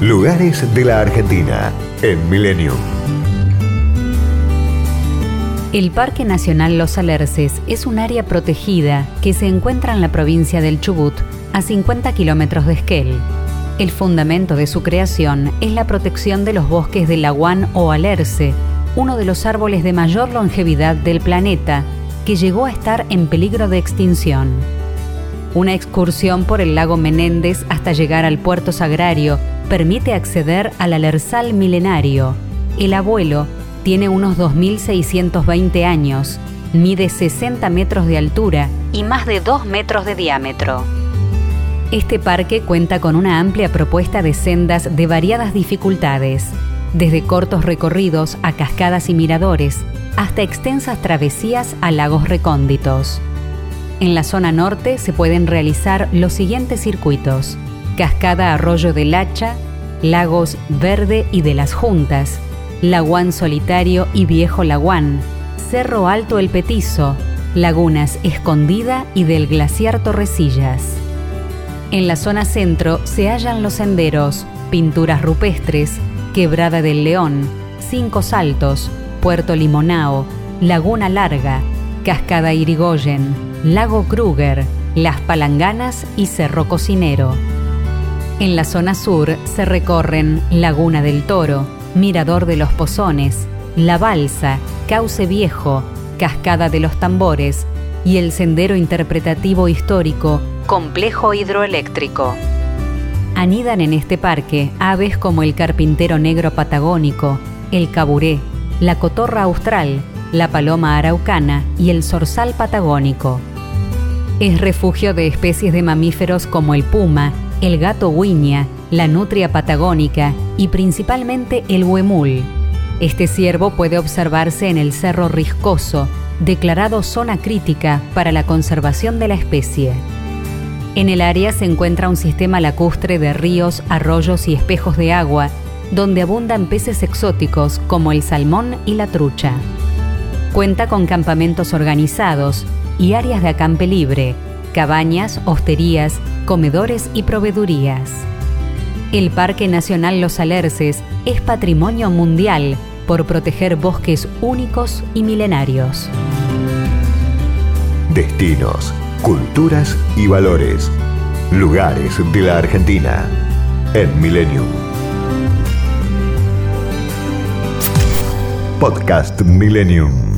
Lugares de la Argentina en Milenio. El Parque Nacional Los Alerces es un área protegida que se encuentra en la provincia del Chubut, a 50 kilómetros de Esquel. El fundamento de su creación es la protección de los bosques del laguán o alerce, uno de los árboles de mayor longevidad del planeta, que llegó a estar en peligro de extinción. Una excursión por el lago Menéndez hasta llegar al puerto sagrario permite acceder al Alersal milenario. El abuelo tiene unos 2.620 años, mide 60 metros de altura y más de 2 metros de diámetro. Este parque cuenta con una amplia propuesta de sendas de variadas dificultades, desde cortos recorridos a cascadas y miradores, hasta extensas travesías a lagos recónditos. En la zona norte se pueden realizar los siguientes circuitos. Cascada Arroyo del Hacha, Lagos Verde y de las Juntas, Laguán Solitario y Viejo Laguán, Cerro Alto El Petizo, Lagunas Escondida y del Glaciar Torrecillas. En la zona centro se hallan los senderos, pinturas rupestres, Quebrada del León, Cinco Saltos, Puerto Limonao, Laguna Larga, Cascada Irigoyen, Lago Kruger, Las Palanganas y Cerro Cocinero. En la zona sur se recorren Laguna del Toro, Mirador de los Pozones, La Balsa, Cauce Viejo, Cascada de los Tambores y el Sendero Interpretativo Histórico Complejo Hidroeléctrico. Anidan en este parque aves como el carpintero negro patagónico, el caburé, la cotorra austral, la paloma araucana y el zorzal patagónico. Es refugio de especies de mamíferos como el puma, el gato huiña, la nutria patagónica y principalmente el huemul. Este ciervo puede observarse en el Cerro Riscoso, declarado zona crítica para la conservación de la especie. En el área se encuentra un sistema lacustre de ríos, arroyos y espejos de agua, donde abundan peces exóticos como el salmón y la trucha. Cuenta con campamentos organizados y áreas de acampe libre, cabañas, hosterías, comedores y proveedurías. El Parque Nacional Los Alerces es patrimonio mundial por proteger bosques únicos y milenarios. Destinos, culturas y valores. Lugares de la Argentina en Millennium. Podcast Millennium.